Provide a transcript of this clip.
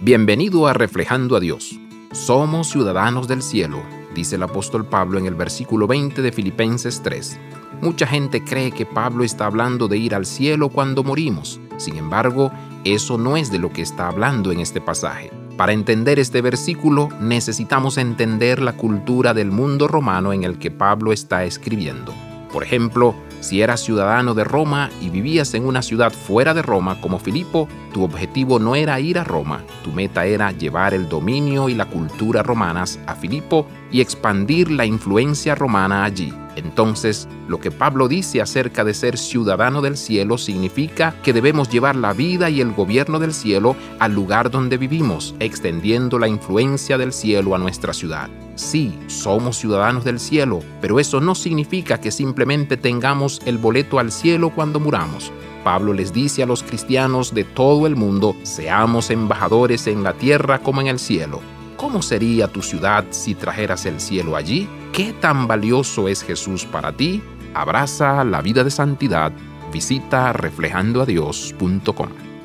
Bienvenido a Reflejando a Dios. Somos ciudadanos del cielo, dice el apóstol Pablo en el versículo 20 de Filipenses 3. Mucha gente cree que Pablo está hablando de ir al cielo cuando morimos. Sin embargo, eso no es de lo que está hablando en este pasaje. Para entender este versículo necesitamos entender la cultura del mundo romano en el que Pablo está escribiendo. Por ejemplo, si eras ciudadano de Roma y vivías en una ciudad fuera de Roma como Filipo, tu objetivo no era ir a Roma, tu meta era llevar el dominio y la cultura romanas a Filipo y expandir la influencia romana allí. Entonces, lo que Pablo dice acerca de ser ciudadano del cielo significa que debemos llevar la vida y el gobierno del cielo al lugar donde vivimos, extendiendo la influencia del cielo a nuestra ciudad. Sí, somos ciudadanos del cielo, pero eso no significa que simplemente tengamos el boleto al cielo cuando muramos. Pablo les dice a los cristianos de todo el mundo, seamos embajadores en la tierra como en el cielo. ¿Cómo sería tu ciudad si trajeras el cielo allí? ¿Qué tan valioso es Jesús para ti? Abraza la vida de santidad. Visita reflejandoadios.com.